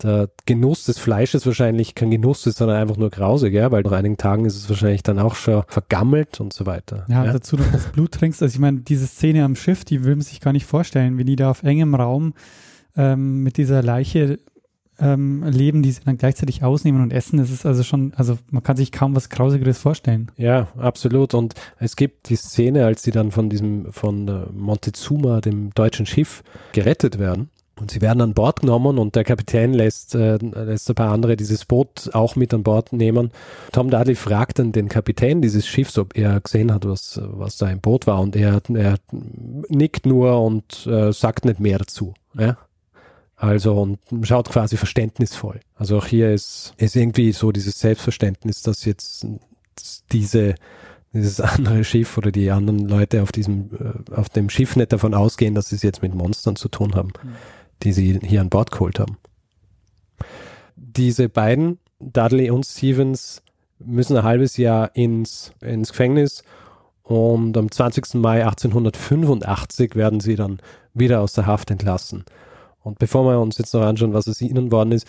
der Genuss des Fleisches wahrscheinlich kein Genuss ist, sondern einfach nur grausig, ja, weil nach einigen Tagen ist es wahrscheinlich dann auch schon vergammelt und so weiter. Ja, ja. dazu noch das Blut trinkst. Also ich meine, diese Szene am Schiff, die will man sich gar nicht vorstellen, wenn die da auf engem Raum ähm, mit dieser Leiche ähm, leben, die sie dann gleichzeitig ausnehmen und essen. Das ist also schon, also man kann sich kaum was Grausigeres vorstellen. Ja, absolut. Und es gibt die Szene, als sie dann von diesem, von Montezuma, dem deutschen Schiff, gerettet werden. Und sie werden an Bord genommen und der Kapitän lässt, äh, lässt ein paar andere dieses Boot auch mit an Bord nehmen. Tom Dudley fragt dann den Kapitän dieses Schiffs, ob er gesehen hat, was, was da im Boot war. Und er, er nickt nur und äh, sagt nicht mehr dazu. Ja? Also und schaut quasi verständnisvoll. Also auch hier ist, ist irgendwie so dieses Selbstverständnis, dass jetzt diese, dieses andere Schiff oder die anderen Leute auf diesem, äh, auf dem Schiff nicht davon ausgehen, dass sie es jetzt mit Monstern zu tun haben, mhm. die sie hier an Bord geholt haben. Diese beiden, Dudley und Stevens, müssen ein halbes Jahr ins, ins Gefängnis und am 20. Mai 1885 werden sie dann wieder aus der Haft entlassen. Und bevor wir uns jetzt noch anschauen, was aus ihnen worden ist,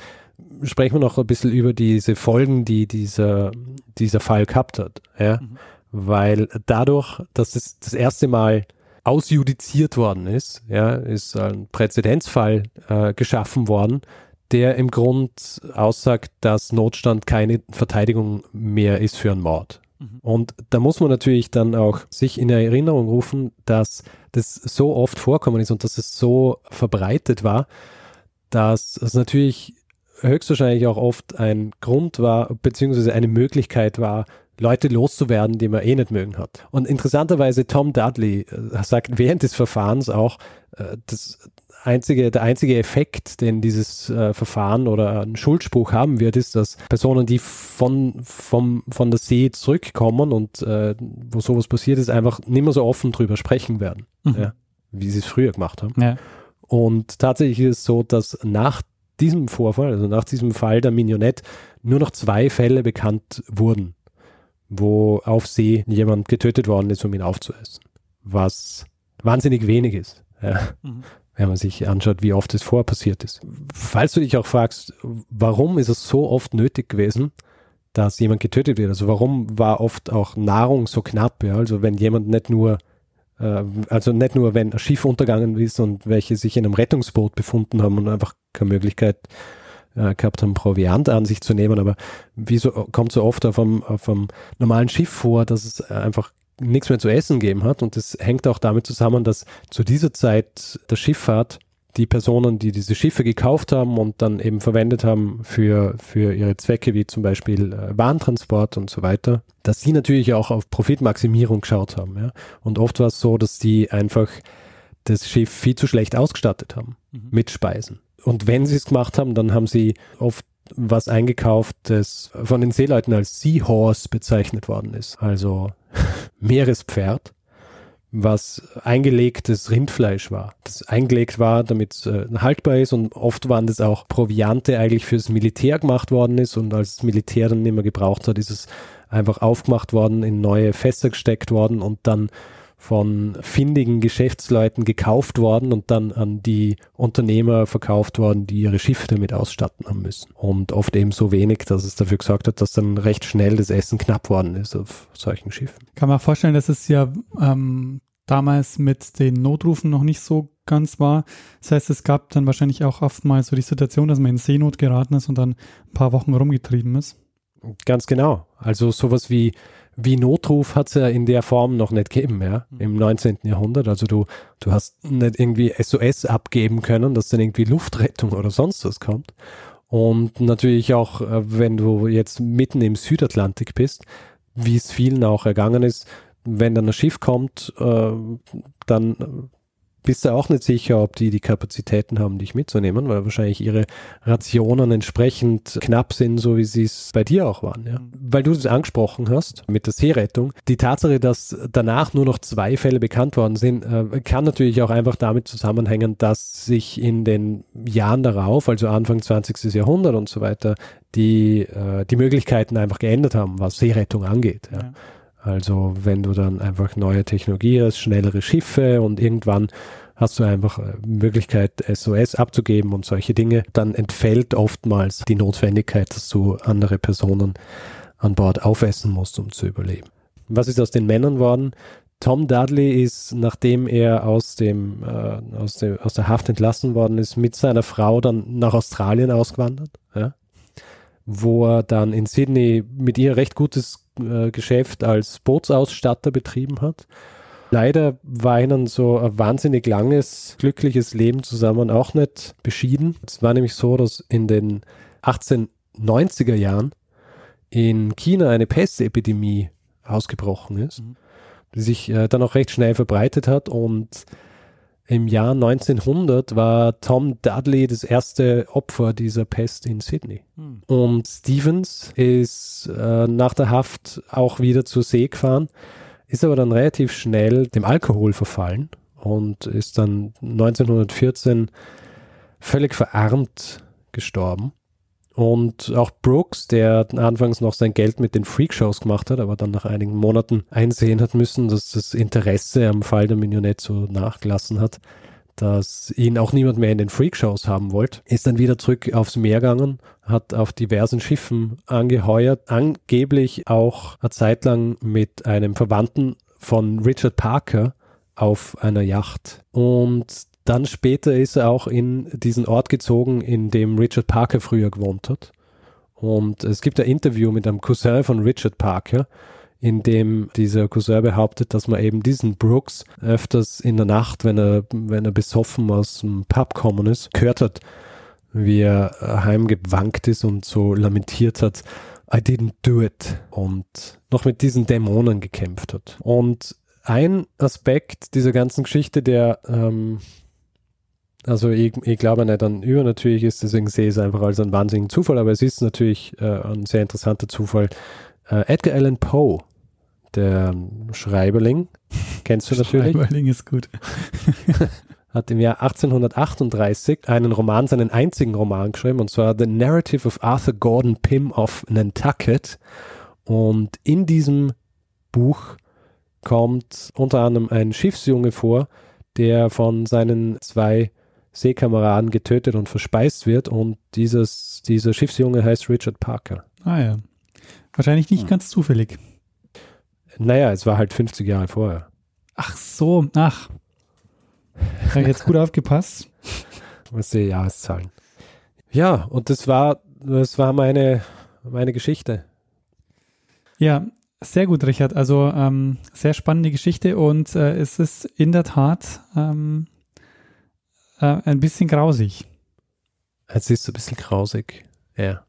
sprechen wir noch ein bisschen über diese Folgen, die dieser, dieser Fall gehabt hat. Ja? Mhm. Weil dadurch, dass es das erste Mal ausjudiziert worden ist, ja, ist ein Präzedenzfall äh, geschaffen worden, der im Grund aussagt, dass Notstand keine Verteidigung mehr ist für einen Mord. Mhm. Und da muss man natürlich dann auch sich in Erinnerung rufen, dass das so oft vorkommen ist und dass es so verbreitet war, dass es natürlich höchstwahrscheinlich auch oft ein Grund war, beziehungsweise eine Möglichkeit war, Leute loszuwerden, die man eh nicht mögen hat. Und interessanterweise Tom Dudley äh, sagt während des Verfahrens auch, äh, das einzige, der einzige Effekt, den dieses äh, Verfahren oder ein Schuldspruch haben wird, ist, dass Personen, die von, vom, von der See zurückkommen und äh, wo sowas passiert ist, einfach nicht mehr so offen drüber sprechen werden, mhm. ja, wie sie es früher gemacht haben. Ja. Und tatsächlich ist es so, dass nach diesem Vorfall, also nach diesem Fall der Mignonette, nur noch zwei Fälle bekannt wurden, wo auf See jemand getötet worden ist, um ihn aufzuessen. Was wahnsinnig wenig ist. Ja. Mhm wenn man sich anschaut, wie oft es vorher passiert ist. Falls du dich auch fragst, warum ist es so oft nötig gewesen, dass jemand getötet wird? Also warum war oft auch Nahrung so knapp? Ja? Also wenn jemand nicht nur, äh, also nicht nur, wenn ein Schiff untergegangen ist und welche sich in einem Rettungsboot befunden haben und einfach keine Möglichkeit äh, gehabt haben, Proviant an sich zu nehmen, aber wieso kommt so oft auf einem, auf einem normalen Schiff vor, dass es einfach nichts mehr zu essen gegeben hat. Und das hängt auch damit zusammen, dass zu dieser Zeit der Schifffahrt die Personen, die diese Schiffe gekauft haben und dann eben verwendet haben für, für ihre Zwecke, wie zum Beispiel äh, Warentransport und so weiter, dass sie natürlich auch auf Profitmaximierung geschaut haben. Ja? Und oft war es so, dass die einfach das Schiff viel zu schlecht ausgestattet haben mhm. mit Speisen. Und wenn sie es gemacht haben, dann haben sie oft was eingekauft, das von den Seeleuten als Seahorse bezeichnet worden ist. Also [laughs] Meerespferd, was eingelegtes Rindfleisch war. Das eingelegt war, damit es äh, haltbar ist und oft waren das auch Proviante eigentlich fürs Militär gemacht worden ist und als das Militär dann nicht mehr gebraucht hat, ist es einfach aufgemacht worden, in neue Fässer gesteckt worden und dann von findigen Geschäftsleuten gekauft worden und dann an die Unternehmer verkauft worden, die ihre Schiffe damit ausstatten haben müssen. Und oft eben so wenig, dass es dafür gesorgt hat, dass dann recht schnell das Essen knapp worden ist auf solchen Schiffen. Kann man vorstellen, dass es ja ähm, damals mit den Notrufen noch nicht so ganz war. Das heißt, es gab dann wahrscheinlich auch oft mal so die Situation, dass man in Seenot geraten ist und dann ein paar Wochen rumgetrieben ist. Ganz genau. Also sowas wie wie Notruf hat es ja in der Form noch nicht gegeben, ja, mhm. im 19. Jahrhundert. Also du, du hast nicht irgendwie SOS abgeben können, dass dann irgendwie Luftrettung oder sonst was kommt. Und natürlich auch, äh, wenn du jetzt mitten im Südatlantik bist, wie es vielen auch ergangen ist, wenn dann ein Schiff kommt, äh, dann bist du auch nicht sicher, ob die die Kapazitäten haben, dich mitzunehmen, weil wahrscheinlich ihre Rationen entsprechend knapp sind, so wie sie es bei dir auch waren. Ja? Mhm. Weil du das angesprochen hast mit der Seerettung. Die Tatsache, dass danach nur noch zwei Fälle bekannt worden sind, äh, kann natürlich auch einfach damit zusammenhängen, dass sich in den Jahren darauf, also Anfang 20. Jahrhundert und so weiter, die, äh, die Möglichkeiten einfach geändert haben, was Seerettung angeht. Ja. Ja. Also wenn du dann einfach neue Technologie hast, schnellere Schiffe und irgendwann hast du einfach äh, Möglichkeit, SOS abzugeben und solche Dinge, dann entfällt oftmals die Notwendigkeit, dass du andere Personen an Bord aufessen musst, um zu überleben. Was ist aus den Männern worden? Tom Dudley ist, nachdem er aus, dem, äh, aus, dem, aus der Haft entlassen worden ist, mit seiner Frau dann nach Australien ausgewandert, ja? wo er dann in Sydney mit ihr recht gutes äh, Geschäft als Bootsausstatter betrieben hat. Leider war ihnen so ein wahnsinnig langes, glückliches Leben zusammen auch nicht beschieden. Es war nämlich so, dass in den 1890er Jahren in China eine Pestepidemie ausgebrochen ist, mhm. die sich äh, dann auch recht schnell verbreitet hat und im Jahr 1900 war Tom Dudley das erste Opfer dieser Pest in Sydney. Hm. Und Stevens ist äh, nach der Haft auch wieder zur See gefahren, ist aber dann relativ schnell dem Alkohol verfallen und ist dann 1914 völlig verarmt gestorben. Und auch Brooks, der anfangs noch sein Geld mit den Freakshows gemacht hat, aber dann nach einigen Monaten einsehen hat müssen, dass das Interesse am Fall der Minionette so nachgelassen hat, dass ihn auch niemand mehr in den Freakshows haben wollte, ist dann wieder zurück aufs Meer gegangen, hat auf diversen Schiffen angeheuert, angeblich auch eine Zeit lang mit einem Verwandten von Richard Parker auf einer Yacht. Und dann später ist er auch in diesen Ort gezogen, in dem Richard Parker früher gewohnt hat. Und es gibt ein Interview mit einem Cousin von Richard Parker, in dem dieser Cousin behauptet, dass man eben diesen Brooks öfters in der Nacht, wenn er, wenn er besoffen aus dem Pub gekommen ist, gehört hat, wie er heimgewankt ist und so lamentiert hat, I didn't do it und noch mit diesen Dämonen gekämpft hat. Und ein Aspekt dieser ganzen Geschichte, der ähm, also ich, ich glaube nicht an übernatürlich ist, deswegen sehe ich es einfach als einen wahnsinnigen Zufall, aber es ist natürlich äh, ein sehr interessanter Zufall. Äh, Edgar Allan Poe, der Schreiberling, kennst du natürlich. Schreiberling ist gut. [laughs] hat im Jahr 1838 einen Roman, seinen einzigen Roman geschrieben, und zwar The Narrative of Arthur Gordon Pym of Nantucket. Und in diesem Buch kommt unter anderem ein Schiffsjunge vor, der von seinen zwei Seekameraden getötet und verspeist wird. Und dieses, dieser Schiffsjunge heißt Richard Parker. Ah ja. Wahrscheinlich nicht hm. ganz zufällig. Naja, es war halt 50 Jahre vorher. Ach so, ach. Habe ich jetzt gut [laughs] aufgepasst. Was die Jahreszahlen. Ja, und das war, das war meine, meine Geschichte. Ja, sehr gut, Richard. Also ähm, sehr spannende Geschichte und äh, es ist in der Tat ähm, äh, ein bisschen grausig. Es ist ein bisschen grausig, ja.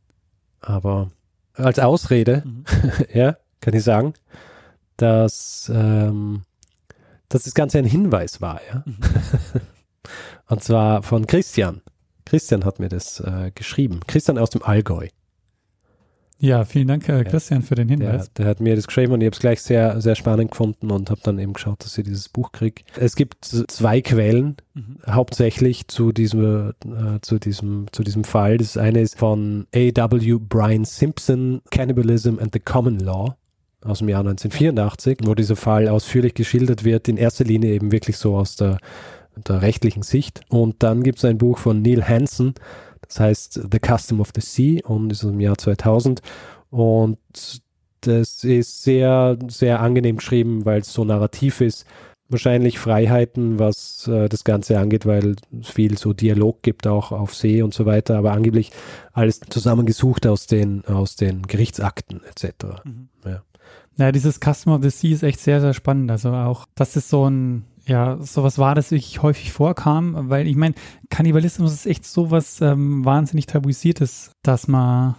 Aber als Ausrede, mhm. [laughs] ja, kann ich sagen, dass, ähm, dass das Ganze ein Hinweis war, ja. Mhm. [laughs] Und zwar von Christian. Christian hat mir das äh, geschrieben. Christian aus dem Allgäu. Ja, vielen Dank, äh, Christian, für den Hinweis. Der, der, hat mir das geschrieben und ich habe es gleich sehr, sehr spannend gefunden und habe dann eben geschaut, dass ich dieses Buch kriege. Es gibt zwei Quellen, mhm. hauptsächlich zu diesem, äh, zu, diesem, zu diesem Fall. Das eine ist von A.W. Brian Simpson, Cannibalism and the Common Law. aus dem Jahr 1984, wo dieser Fall ausführlich geschildert wird, in erster Linie eben wirklich so aus der, der rechtlichen Sicht. Und dann gibt es ein Buch von Neil Hansen, das heißt The Custom of the Sea und ist aus dem Jahr 2000. Und das ist sehr, sehr angenehm geschrieben, weil es so narrativ ist. Wahrscheinlich Freiheiten, was äh, das Ganze angeht, weil es viel so Dialog gibt auch auf See und so weiter, aber angeblich alles zusammengesucht aus den, aus den Gerichtsakten etc. Mhm. Ja. ja, dieses Customer of the Sea ist echt sehr, sehr spannend. Also auch, dass es so ein ja, sowas war, das ich häufig vorkam, weil ich meine, Kannibalismus ist echt sowas ähm, wahnsinnig tabuisiertes, dass man,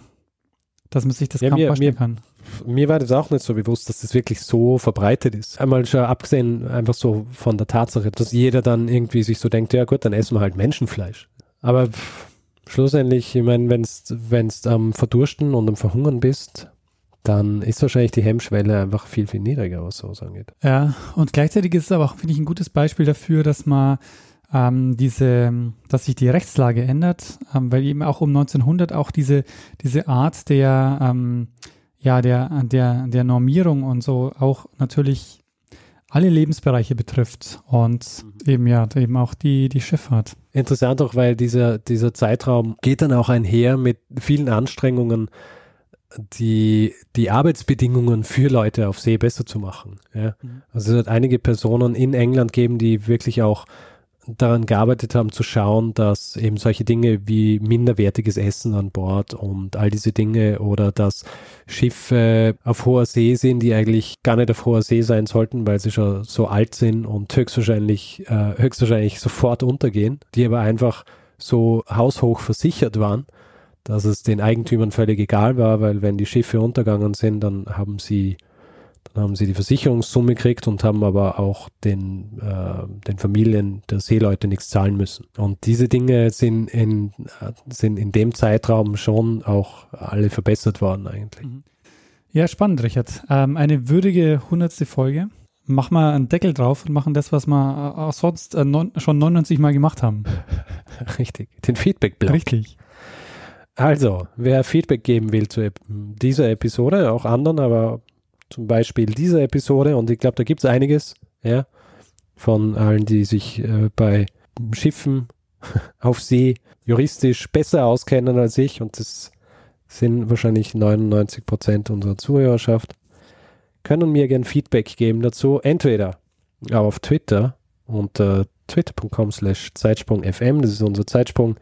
dass man sich das ja, kaum mir, vorstellen mir, kann mir war das auch nicht so bewusst, dass das wirklich so verbreitet ist. Einmal schon abgesehen einfach so von der Tatsache, dass jeder dann irgendwie sich so denkt, ja gut, dann essen wir halt Menschenfleisch. Aber pff, schlussendlich, ich meine, wenn es am Verdursten und am Verhungern bist, dann ist wahrscheinlich die Hemmschwelle einfach viel, viel niedriger, was sowas angeht. Ja, und gleichzeitig ist es aber auch, finde ich, ein gutes Beispiel dafür, dass man ähm, diese, dass sich die Rechtslage ändert, ähm, weil eben auch um 1900 auch diese, diese Art der, ähm, ja, der, der, der Normierung und so auch natürlich alle Lebensbereiche betrifft und mhm. eben ja, eben auch die, die Schifffahrt. Interessant auch, weil dieser, dieser Zeitraum geht dann auch einher mit vielen Anstrengungen, die, die Arbeitsbedingungen für Leute auf See besser zu machen. Ja. Mhm. Also es hat einige Personen in England geben, die wirklich auch daran gearbeitet haben, zu schauen, dass eben solche Dinge wie minderwertiges Essen an Bord und all diese Dinge oder dass Schiffe auf hoher See sind, die eigentlich gar nicht auf hoher See sein sollten, weil sie schon so alt sind und höchstwahrscheinlich, äh, höchstwahrscheinlich sofort untergehen, die aber einfach so haushoch versichert waren, dass es den Eigentümern völlig egal war, weil wenn die Schiffe untergegangen sind, dann haben sie dann haben sie die Versicherungssumme gekriegt und haben aber auch den, äh, den Familien der Seeleute nichts zahlen müssen. Und diese Dinge sind in, sind in dem Zeitraum schon auch alle verbessert worden eigentlich. Mhm. Ja, spannend, Richard. Ähm, eine würdige hundertste Folge. Mach mal einen Deckel drauf und machen das, was wir auch sonst äh, non, schon 99 Mal gemacht haben. [laughs] Richtig, den Feedback-Block. Richtig. Also, wer Feedback geben will zu dieser Episode, auch anderen, aber zum Beispiel dieser Episode und ich glaube, da gibt es einiges, ja, von allen, die sich äh, bei Schiffen [laughs] auf See juristisch besser auskennen als ich und das sind wahrscheinlich 99 Prozent unserer Zuhörerschaft, können mir gern Feedback geben dazu, entweder auf Twitter unter twitter.com slash Zeitsprung.fm, das ist unser Zeitsprung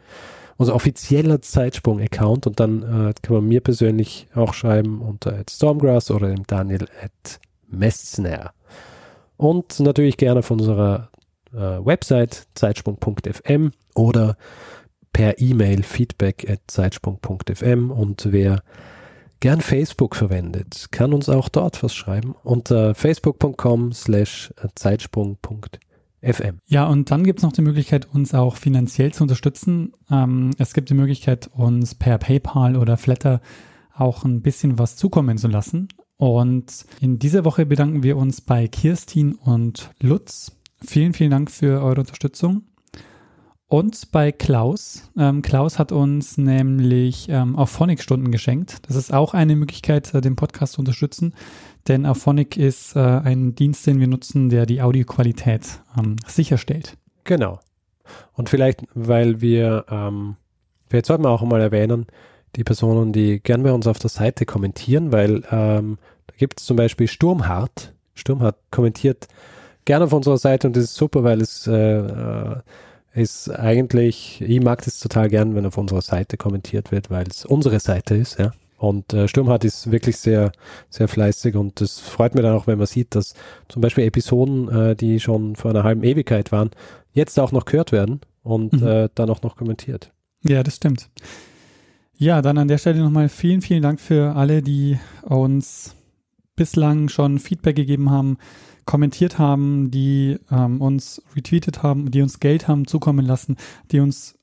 unser offizieller Zeitsprung-Account und dann äh, kann man mir persönlich auch schreiben unter Stormgrass oder dem Daniel at Messner. Und natürlich gerne auf unserer äh, Website zeitsprung.fm oder per E-Mail feedback at zeitsprung.fm und wer gern Facebook verwendet, kann uns auch dort was schreiben unter facebook.com slash zeitsprung.fm. FM. Ja, und dann gibt es noch die Möglichkeit, uns auch finanziell zu unterstützen. Ähm, es gibt die Möglichkeit, uns per PayPal oder Flatter auch ein bisschen was zukommen zu lassen. Und in dieser Woche bedanken wir uns bei Kirstin und Lutz. Vielen, vielen Dank für eure Unterstützung. Und bei Klaus. Ähm, Klaus hat uns nämlich ähm, auf Phonic-Stunden geschenkt. Das ist auch eine Möglichkeit, äh, den Podcast zu unterstützen. Denn Auphonic ist äh, ein Dienst, den wir nutzen, der die Audioqualität ähm, sicherstellt. Genau. Und vielleicht, weil wir, ähm, vielleicht sollten wir auch mal erwähnen, die Personen, die gern bei uns auf der Seite kommentieren, weil ähm, da gibt es zum Beispiel Sturmhart. Sturmhart kommentiert gerne auf unserer Seite und das ist super, weil es äh, äh ist eigentlich, ich mag das total gern, wenn auf unserer Seite kommentiert wird, weil es unsere Seite ist, ja. Und äh, Sturmhard ist wirklich sehr, sehr fleißig und das freut mich dann auch, wenn man sieht, dass zum Beispiel Episoden, äh, die schon vor einer halben Ewigkeit waren, jetzt auch noch gehört werden und mhm. äh, dann auch noch kommentiert. Ja, das stimmt. Ja, dann an der Stelle nochmal vielen, vielen Dank für alle, die uns bislang schon Feedback gegeben haben, kommentiert haben, die ähm, uns retweetet haben, die uns Geld haben zukommen lassen, die uns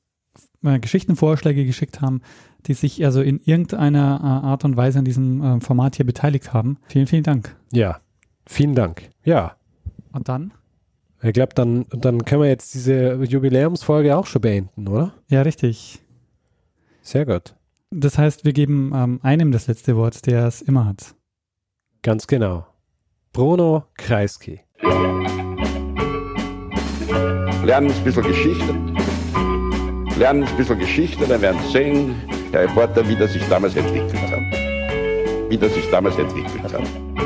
äh, Geschichtenvorschläge geschickt haben die sich also in irgendeiner äh, Art und Weise an diesem äh, Format hier beteiligt haben. Vielen, vielen Dank. Ja, vielen Dank. Ja. Und dann? Ich glaube, dann, dann können wir jetzt diese Jubiläumsfolge auch schon beenden, oder? Ja, richtig. Sehr gut. Das heißt, wir geben ähm, einem das letzte Wort, der es immer hat. Ganz genau. Bruno Kreisky. Lernen ein bisschen Geschichte. Lernen ein bisschen Geschichte, dann werden Sie sehen, der Reporter, wie das sich damals entwickelt hat. Wie das sich damals entwickelt hat.